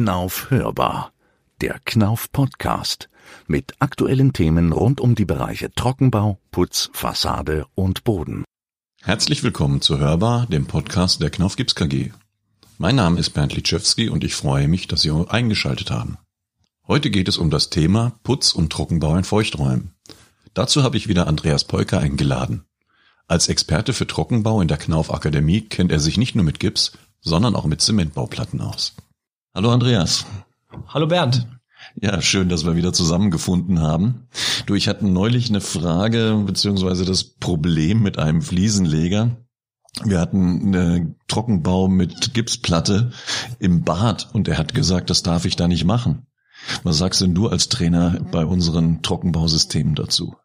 Knauf hörbar. Der Knauf Podcast mit aktuellen Themen rund um die Bereiche Trockenbau, Putz, Fassade und Boden. Herzlich willkommen zu Hörbar, dem Podcast der Knauf Gips KG. Mein Name ist Bernd Litschewski und ich freue mich, dass Sie eingeschaltet haben. Heute geht es um das Thema Putz und Trockenbau in Feuchträumen. Dazu habe ich wieder Andreas Polker eingeladen. Als Experte für Trockenbau in der Knauf Akademie kennt er sich nicht nur mit Gips, sondern auch mit Zementbauplatten aus. Hallo Andreas. Hallo Bernd. Ja, schön, dass wir wieder zusammengefunden haben. Du, ich hatte neulich eine Frage beziehungsweise das Problem mit einem Fliesenleger. Wir hatten einen Trockenbau mit Gipsplatte im Bad und er hat gesagt, das darf ich da nicht machen. Was sagst denn du als Trainer bei unseren Trockenbausystemen dazu?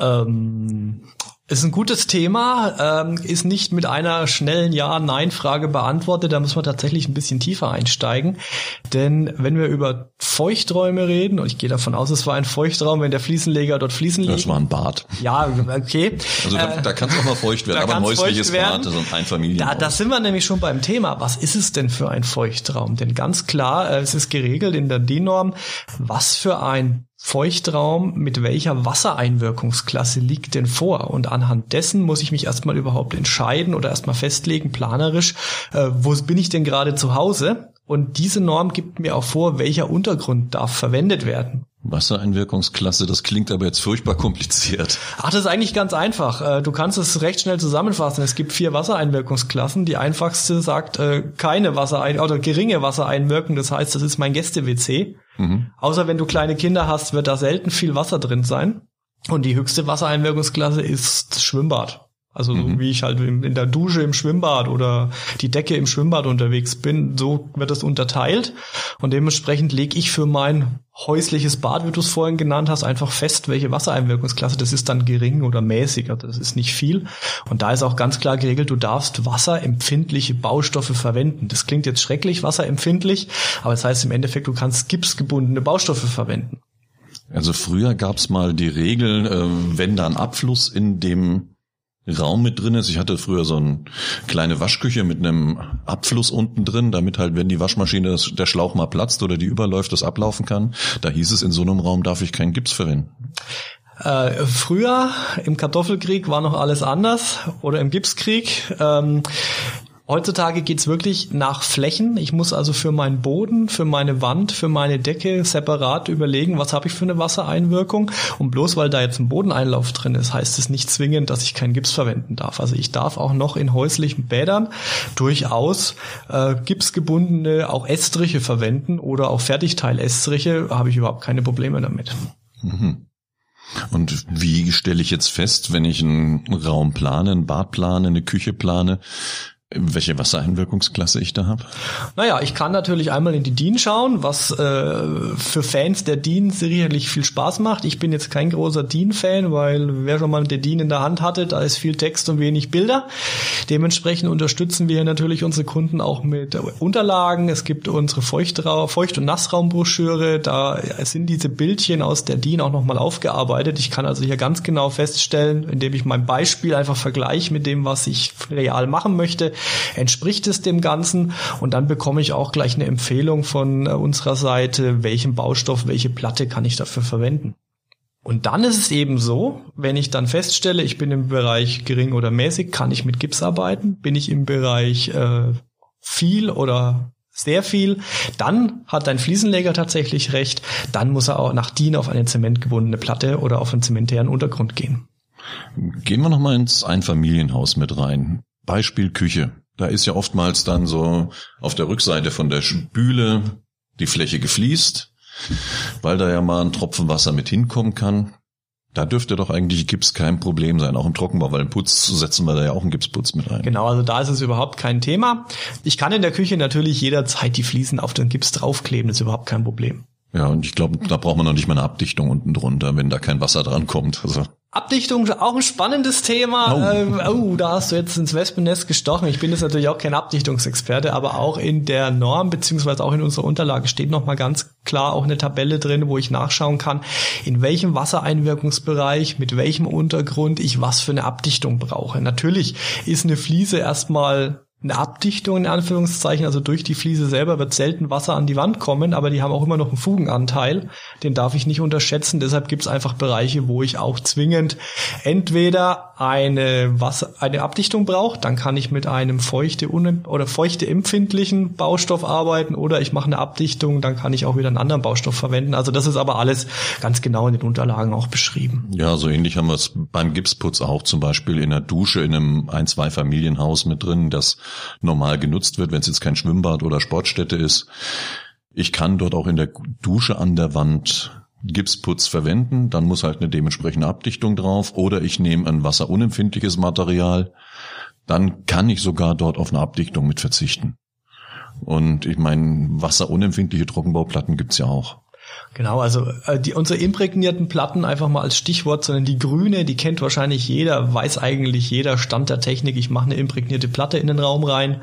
Ähm, ist ein gutes Thema, ähm, ist nicht mit einer schnellen Ja-Nein-Frage beantwortet. Da muss man tatsächlich ein bisschen tiefer einsteigen. Denn wenn wir über Feuchträume reden, und ich gehe davon aus, es war ein Feuchtraum, wenn der Fliesenleger dort Fliesen legt. Das war ein Bad. Ja, okay. Also da, da kann es auch mal feucht werden, aber ein häusliches Bad, also ein Familienhaus. Da, da sind wir nämlich schon beim Thema. Was ist es denn für ein Feuchtraum? Denn ganz klar, äh, es ist geregelt in der DIN-Norm, was für ein Feuchtraum mit welcher Wassereinwirkungsklasse liegt denn vor? Und anhand dessen muss ich mich erstmal überhaupt entscheiden oder erstmal festlegen, planerisch, äh, wo bin ich denn gerade zu Hause? Und diese Norm gibt mir auch vor, welcher Untergrund darf verwendet werden. Wassereinwirkungsklasse, das klingt aber jetzt furchtbar kompliziert. Ach, das ist eigentlich ganz einfach. Äh, du kannst es recht schnell zusammenfassen. Es gibt vier Wassereinwirkungsklassen. Die einfachste sagt äh, keine Wasserein oder geringe Wassereinwirkung. Das heißt, das ist mein Gäste-WC. Mhm. Außer wenn du kleine Kinder hast, wird da selten viel Wasser drin sein. Und die höchste Wassereinwirkungsklasse ist das Schwimmbad. Also so mhm. wie ich halt in der Dusche im Schwimmbad oder die Decke im Schwimmbad unterwegs bin, so wird das unterteilt. Und dementsprechend lege ich für mein häusliches Bad, wie du es vorhin genannt hast, einfach fest, welche Wassereinwirkungsklasse. Das ist dann gering oder mäßig, also das ist nicht viel. Und da ist auch ganz klar geregelt, du darfst wasserempfindliche Baustoffe verwenden. Das klingt jetzt schrecklich, wasserempfindlich, aber das heißt im Endeffekt, du kannst gipsgebundene Baustoffe verwenden. Also früher gab es mal die Regel, äh, wenn da ein Abfluss in dem Raum mit drin ist. Ich hatte früher so eine kleine Waschküche mit einem Abfluss unten drin, damit halt, wenn die Waschmaschine das, der Schlauch mal platzt oder die überläuft, das ablaufen kann. Da hieß es, in so einem Raum darf ich keinen Gips verwenden. Äh, früher im Kartoffelkrieg war noch alles anders oder im Gipskrieg. Ähm, Heutzutage geht's wirklich nach Flächen. Ich muss also für meinen Boden, für meine Wand, für meine Decke separat überlegen, was habe ich für eine Wassereinwirkung. Und bloß weil da jetzt ein Bodeneinlauf drin ist, heißt es nicht zwingend, dass ich keinen Gips verwenden darf. Also ich darf auch noch in häuslichen Bädern durchaus äh, gipsgebundene auch Estriche verwenden oder auch Fertigteil-Estriche, habe ich überhaupt keine Probleme damit. Mhm. Und wie stelle ich jetzt fest, wenn ich einen Raum plane, ein Bad plane, eine Küche plane, welche Wassereinwirkungsklasse ich da habe? Naja, ich kann natürlich einmal in die DIN schauen, was äh, für Fans der DIN sicherlich viel Spaß macht. Ich bin jetzt kein großer DIN-Fan, weil wer schon mal der DIN in der Hand hatte, da ist viel Text und wenig Bilder. Dementsprechend unterstützen wir natürlich unsere Kunden auch mit Unterlagen. Es gibt unsere Feuchtraum, Feucht- und Nassraumbroschüre. Da sind diese Bildchen aus der DIN auch nochmal aufgearbeitet. Ich kann also hier ganz genau feststellen, indem ich mein Beispiel einfach vergleiche mit dem, was ich real machen möchte, entspricht es dem Ganzen und dann bekomme ich auch gleich eine Empfehlung von äh, unserer Seite, welchen Baustoff, welche Platte kann ich dafür verwenden. Und dann ist es eben so, wenn ich dann feststelle, ich bin im Bereich gering oder mäßig, kann ich mit Gips arbeiten, bin ich im Bereich äh, viel oder sehr viel, dann hat dein Fliesenleger tatsächlich recht, dann muss er auch nach DIN auf eine zementgebundene Platte oder auf einen zementären Untergrund gehen. Gehen wir nochmal ins Einfamilienhaus mit rein. Beispiel Küche. Da ist ja oftmals dann so auf der Rückseite von der Spüle die Fläche gefliest, weil da ja mal ein Tropfen Wasser mit hinkommen kann. Da dürfte doch eigentlich Gips kein Problem sein, auch im Trockenbau, weil im Putz setzen wir da ja auch einen Gipsputz mit ein. Genau, also da ist es überhaupt kein Thema. Ich kann in der Küche natürlich jederzeit die Fliesen auf den Gips draufkleben, das ist überhaupt kein Problem. Ja, und ich glaube, da braucht man noch nicht mal eine Abdichtung unten drunter, wenn da kein Wasser dran kommt. Also. Abdichtung auch ein spannendes Thema. Oh. Ähm, oh, da hast du jetzt ins Wespennest gestochen. Ich bin jetzt natürlich auch kein Abdichtungsexperte, aber auch in der Norm beziehungsweise auch in unserer Unterlage steht noch mal ganz klar auch eine Tabelle drin, wo ich nachschauen kann, in welchem Wassereinwirkungsbereich, mit welchem Untergrund ich was für eine Abdichtung brauche. Natürlich ist eine Fliese erstmal eine Abdichtung in Anführungszeichen, also durch die Fliese selber wird selten Wasser an die Wand kommen, aber die haben auch immer noch einen Fugenanteil, den darf ich nicht unterschätzen, deshalb gibt es einfach Bereiche, wo ich auch zwingend entweder eine Wasser, eine Abdichtung brauche, dann kann ich mit einem feuchte oder feuchte empfindlichen Baustoff arbeiten oder ich mache eine Abdichtung, dann kann ich auch wieder einen anderen Baustoff verwenden. Also das ist aber alles ganz genau in den Unterlagen auch beschrieben. Ja, so ähnlich haben wir es beim Gipsputz auch zum Beispiel in der Dusche in einem ein, zwei Familienhaus mit drin, das normal genutzt wird, wenn es jetzt kein Schwimmbad oder Sportstätte ist. Ich kann dort auch in der Dusche an der Wand Gipsputz verwenden, dann muss halt eine dementsprechende Abdichtung drauf oder ich nehme ein wasserunempfindliches Material, dann kann ich sogar dort auf eine Abdichtung mit verzichten. Und ich meine, wasserunempfindliche Trockenbauplatten gibt's ja auch. Genau, also äh, die, unsere imprägnierten Platten einfach mal als Stichwort, sondern die grüne, die kennt wahrscheinlich jeder, weiß eigentlich jeder Stand der Technik. Ich mache eine imprägnierte Platte in den Raum rein.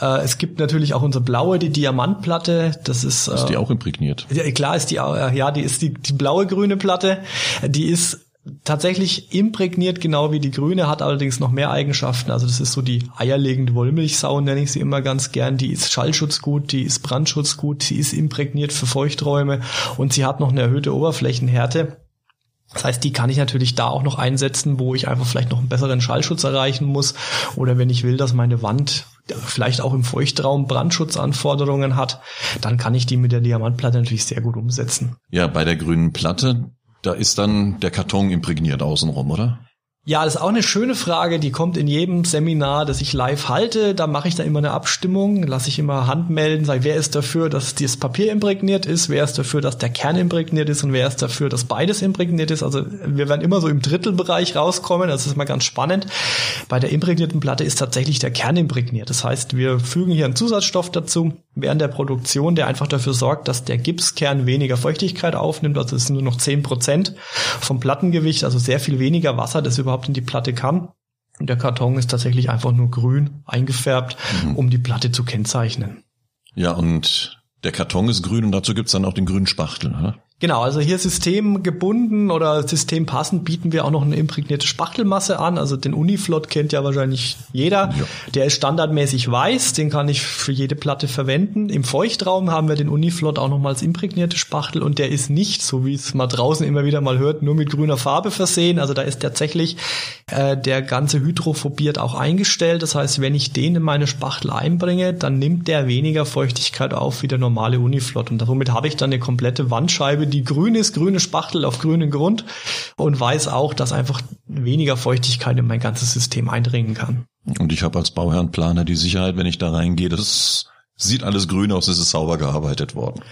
Äh, es gibt natürlich auch unsere blaue, die Diamantplatte. Das ist, ist die äh, auch imprägniert? Ja, klar ist die, äh, ja, die ist die, die blaue grüne Platte. Die ist tatsächlich imprägniert, genau wie die grüne, hat allerdings noch mehr Eigenschaften. Also das ist so die eierlegende Wollmilchsau, nenne ich sie immer ganz gern. Die ist Schallschutzgut, die ist Brandschutzgut, sie ist imprägniert für Feuchträume und sie hat noch eine erhöhte Oberflächenhärte. Das heißt, die kann ich natürlich da auch noch einsetzen, wo ich einfach vielleicht noch einen besseren Schallschutz erreichen muss oder wenn ich will, dass meine Wand vielleicht auch im Feuchtraum Brandschutzanforderungen hat, dann kann ich die mit der Diamantplatte natürlich sehr gut umsetzen. Ja, bei der grünen Platte, da ist dann der Karton imprägniert außenrum, oder? Ja, das ist auch eine schöne Frage, die kommt in jedem Seminar, das ich live halte. Da mache ich da immer eine Abstimmung, lasse ich immer Handmelden, sage, wer ist dafür, dass das Papier imprägniert ist, wer ist dafür, dass der Kern imprägniert ist und wer ist dafür, dass beides imprägniert ist. Also wir werden immer so im Drittelbereich rauskommen, das ist mal ganz spannend. Bei der imprägnierten Platte ist tatsächlich der Kern imprägniert. Das heißt, wir fügen hier einen Zusatzstoff dazu während der Produktion, der einfach dafür sorgt, dass der Gipskern weniger Feuchtigkeit aufnimmt. Also es sind nur noch zehn Prozent vom Plattengewicht, also sehr viel weniger Wasser, das überhaupt in die Platte kann. Und der Karton ist tatsächlich einfach nur grün eingefärbt, mhm. um die Platte zu kennzeichnen. Ja, und der Karton ist grün und dazu gibt's dann auch den grünen Spachtel. Ne? Genau, also hier systemgebunden oder systempassend bieten wir auch noch eine imprägnierte Spachtelmasse an. Also den Uniflot kennt ja wahrscheinlich jeder. Ja. Der ist standardmäßig weiß, den kann ich für jede Platte verwenden. Im Feuchtraum haben wir den Uniflot auch nochmal als imprägnierte Spachtel und der ist nicht, so wie es mal draußen immer wieder mal hört, nur mit grüner Farbe versehen. Also da ist tatsächlich äh, der ganze hydrophobiert auch eingestellt. Das heißt, wenn ich den in meine Spachtel einbringe, dann nimmt der weniger Feuchtigkeit auf wie der normale Uniflot. Und somit habe ich dann eine komplette Wandscheibe, die grün ist, grüne Spachtel auf grünen Grund und weiß auch, dass einfach weniger Feuchtigkeit in mein ganzes System eindringen kann. Und ich habe als Bauherrenplaner die Sicherheit, wenn ich da reingehe, das sieht alles grün aus, es ist sauber gearbeitet worden.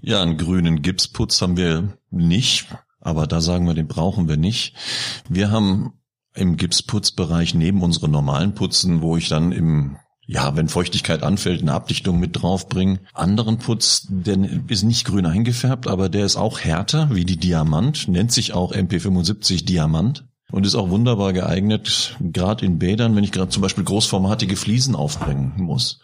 Ja, einen grünen Gipsputz haben wir nicht, aber da sagen wir, den brauchen wir nicht. Wir haben im Gipsputzbereich neben unseren normalen Putzen, wo ich dann im ja, wenn Feuchtigkeit anfällt, eine Abdichtung mit draufbringen. Anderen Putz, der ist nicht grün eingefärbt, aber der ist auch härter wie die Diamant, nennt sich auch MP75 Diamant und ist auch wunderbar geeignet, gerade in Bädern, wenn ich gerade zum Beispiel großformatige Fliesen aufbringen muss.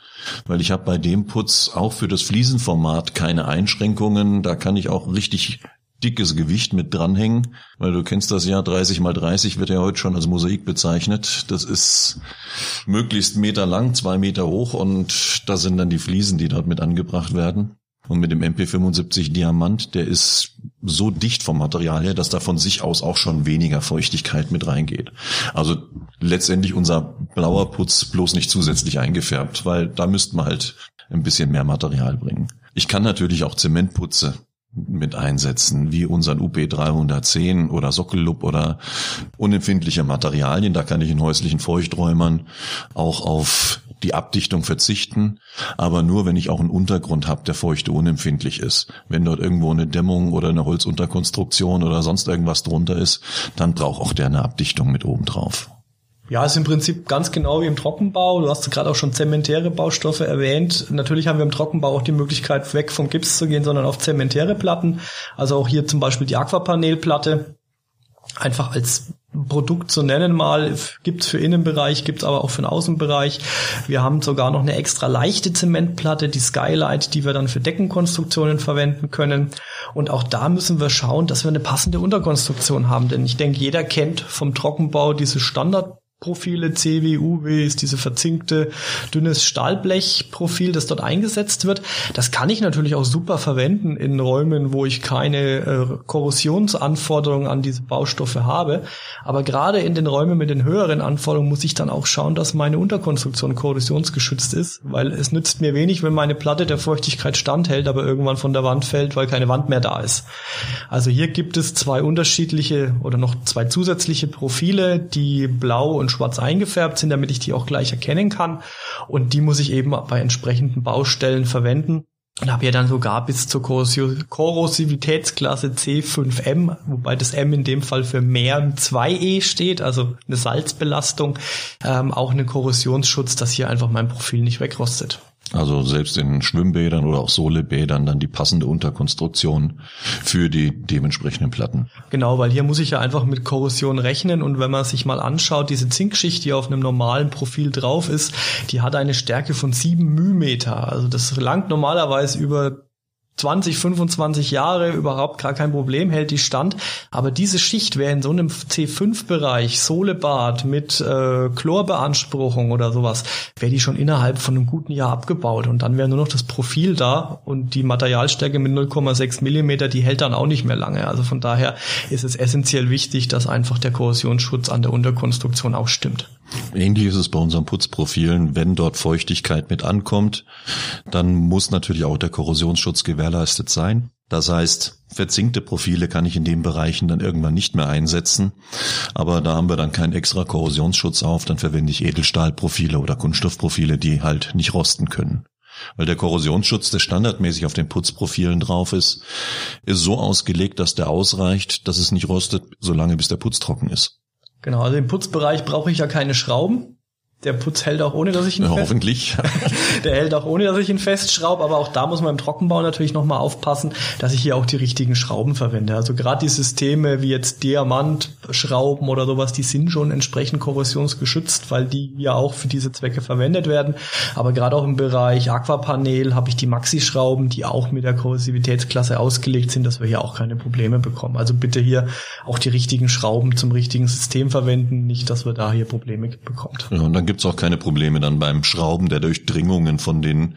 Weil ich habe bei dem Putz auch für das Fliesenformat keine Einschränkungen. Da kann ich auch richtig dickes Gewicht mit dranhängen, weil du kennst das ja, 30 mal 30 wird ja heute schon als Mosaik bezeichnet. Das ist möglichst Meter lang, zwei Meter hoch und da sind dann die Fliesen, die dort mit angebracht werden. Und mit dem MP75 Diamant, der ist so dicht vom Material her, dass da von sich aus auch schon weniger Feuchtigkeit mit reingeht. Also letztendlich unser blauer Putz bloß nicht zusätzlich eingefärbt, weil da müsste man halt ein bisschen mehr Material bringen. Ich kann natürlich auch Zementputze mit einsetzen, wie unseren UP 310 oder Sockellup oder unempfindliche Materialien. Da kann ich in häuslichen Feuchträumern auch auf die Abdichtung verzichten, aber nur, wenn ich auch einen Untergrund habe, der feuchte unempfindlich ist. Wenn dort irgendwo eine Dämmung oder eine Holzunterkonstruktion oder sonst irgendwas drunter ist, dann braucht auch der eine Abdichtung mit oben drauf. Ja, ist im Prinzip ganz genau wie im Trockenbau. Du hast gerade auch schon zementäre Baustoffe erwähnt. Natürlich haben wir im Trockenbau auch die Möglichkeit, weg vom Gips zu gehen, sondern auf zementäre Platten. Also auch hier zum Beispiel die Aquapanelplatte. Einfach als Produkt zu nennen mal, gibt's für Innenbereich, gibt's aber auch für den Außenbereich. Wir haben sogar noch eine extra leichte Zementplatte, die Skylight, die wir dann für Deckenkonstruktionen verwenden können. Und auch da müssen wir schauen, dass wir eine passende Unterkonstruktion haben. Denn ich denke, jeder kennt vom Trockenbau diese Standard Profile, CW, UW ist diese verzinkte, dünnes Stahlblechprofil, das dort eingesetzt wird. Das kann ich natürlich auch super verwenden in Räumen, wo ich keine äh, Korrosionsanforderungen an diese Baustoffe habe. Aber gerade in den Räumen mit den höheren Anforderungen muss ich dann auch schauen, dass meine Unterkonstruktion korrosionsgeschützt ist, weil es nützt mir wenig, wenn meine Platte der Feuchtigkeit standhält, aber irgendwann von der Wand fällt, weil keine Wand mehr da ist. Also hier gibt es zwei unterschiedliche oder noch zwei zusätzliche Profile, die blau und schwarz eingefärbt sind, damit ich die auch gleich erkennen kann. Und die muss ich eben bei entsprechenden Baustellen verwenden. Und habe ja dann sogar bis zur Korrosivitätsklasse C5M, wobei das M in dem Fall für mehr 2E steht, also eine Salzbelastung, ähm, auch einen Korrosionsschutz, dass hier einfach mein Profil nicht wegrostet. Also selbst in Schwimmbädern oder auch Solebädern dann die passende Unterkonstruktion für die dementsprechenden Platten. Genau, weil hier muss ich ja einfach mit Korrosion rechnen und wenn man sich mal anschaut, diese Zinkschicht, die auf einem normalen Profil drauf ist, die hat eine Stärke von sieben Mühmeter. Also das langt normalerweise über 20, 25 Jahre überhaupt gar kein Problem, hält die stand. Aber diese Schicht wäre in so einem C5-Bereich, Sohlebad mit äh, Chlorbeanspruchung oder sowas, wäre die schon innerhalb von einem guten Jahr abgebaut. Und dann wäre nur noch das Profil da und die Materialstärke mit 0,6 Millimeter, die hält dann auch nicht mehr lange. Also von daher ist es essentiell wichtig, dass einfach der Korrosionsschutz an der Unterkonstruktion auch stimmt. Ähnlich ist es bei unseren Putzprofilen. Wenn dort Feuchtigkeit mit ankommt, dann muss natürlich auch der Korrosionsschutz gewährleistet sein. Das heißt, verzinkte Profile kann ich in den Bereichen dann irgendwann nicht mehr einsetzen. Aber da haben wir dann keinen extra Korrosionsschutz auf. Dann verwende ich Edelstahlprofile oder Kunststoffprofile, die halt nicht rosten können. Weil der Korrosionsschutz, der standardmäßig auf den Putzprofilen drauf ist, ist so ausgelegt, dass der ausreicht, dass es nicht rostet, solange bis der Putz trocken ist. Genau, also im Putzbereich brauche ich ja keine Schrauben. Der Putz hält auch ohne, dass ich ihn ja, hoffentlich. der hält auch ohne, dass ich ihn festschraube, aber auch da muss man im Trockenbau natürlich nochmal aufpassen, dass ich hier auch die richtigen Schrauben verwende. Also gerade die Systeme wie jetzt Diamantschrauben oder sowas, die sind schon entsprechend korrosionsgeschützt, weil die ja auch für diese Zwecke verwendet werden. Aber gerade auch im Bereich Aquapanel habe ich die Maxi-Schrauben, die auch mit der Korrosivitätsklasse ausgelegt sind, dass wir hier auch keine Probleme bekommen. Also bitte hier auch die richtigen Schrauben zum richtigen System verwenden, nicht, dass wir da hier Probleme bekommt. Ja, gibt's auch keine Probleme dann beim Schrauben der Durchdringungen von den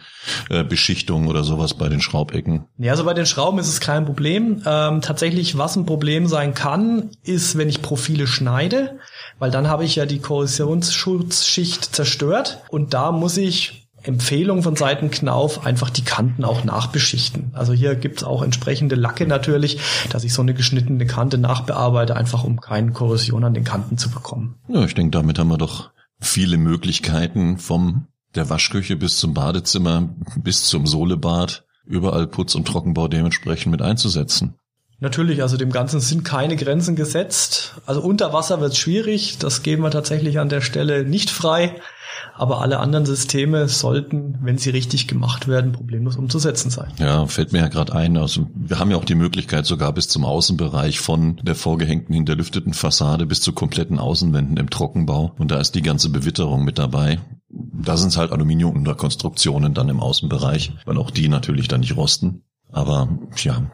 äh, Beschichtungen oder sowas bei den Schraubecken. Ja, also bei den Schrauben ist es kein Problem. Ähm, tatsächlich, was ein Problem sein kann, ist, wenn ich Profile schneide, weil dann habe ich ja die Korrosionsschutzschicht zerstört und da muss ich Empfehlung von Seiten Knauf, einfach die Kanten auch nachbeschichten. Also hier gibt's auch entsprechende Lacke natürlich, dass ich so eine geschnittene Kante nachbearbeite, einfach um keine Korrosion an den Kanten zu bekommen. Ja, ich denke, damit haben wir doch viele Möglichkeiten vom der Waschküche bis zum Badezimmer bis zum Sohlebad überall Putz- und Trockenbau dementsprechend mit einzusetzen. Natürlich, also dem Ganzen sind keine Grenzen gesetzt. Also unter Wasser wird es schwierig, das geben wir tatsächlich an der Stelle nicht frei. Aber alle anderen Systeme sollten, wenn sie richtig gemacht werden, problemlos umzusetzen sein. Ja, fällt mir ja gerade ein. Also wir haben ja auch die Möglichkeit, sogar bis zum Außenbereich von der vorgehängten, hinterlüfteten Fassade bis zu kompletten Außenwänden im Trockenbau. Und da ist die ganze Bewitterung mit dabei. Da sind es halt Aluminiumunterkonstruktionen dann im Außenbereich, weil auch die natürlich dann nicht rosten. Aber ja,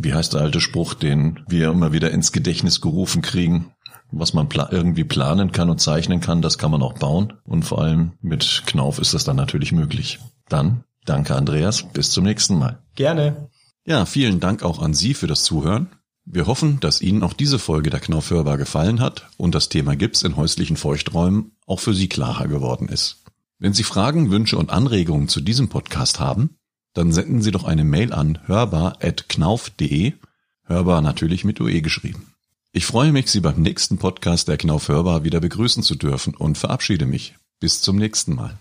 wie heißt der alte Spruch, den wir immer wieder ins Gedächtnis gerufen kriegen? Was man pla irgendwie planen kann und zeichnen kann, das kann man auch bauen. Und vor allem mit Knauf ist das dann natürlich möglich. Dann danke Andreas, bis zum nächsten Mal. Gerne. Ja, vielen Dank auch an Sie für das Zuhören. Wir hoffen, dass Ihnen auch diese Folge der Knauf hörbar gefallen hat und das Thema Gips in häuslichen Feuchträumen auch für Sie klarer geworden ist. Wenn Sie Fragen, Wünsche und Anregungen zu diesem Podcast haben, dann senden Sie doch eine Mail an hörbar.knauf.de, hörbar natürlich mit UE geschrieben. Ich freue mich, Sie beim nächsten Podcast der Knauf Hörbar wieder begrüßen zu dürfen und verabschiede mich. Bis zum nächsten Mal.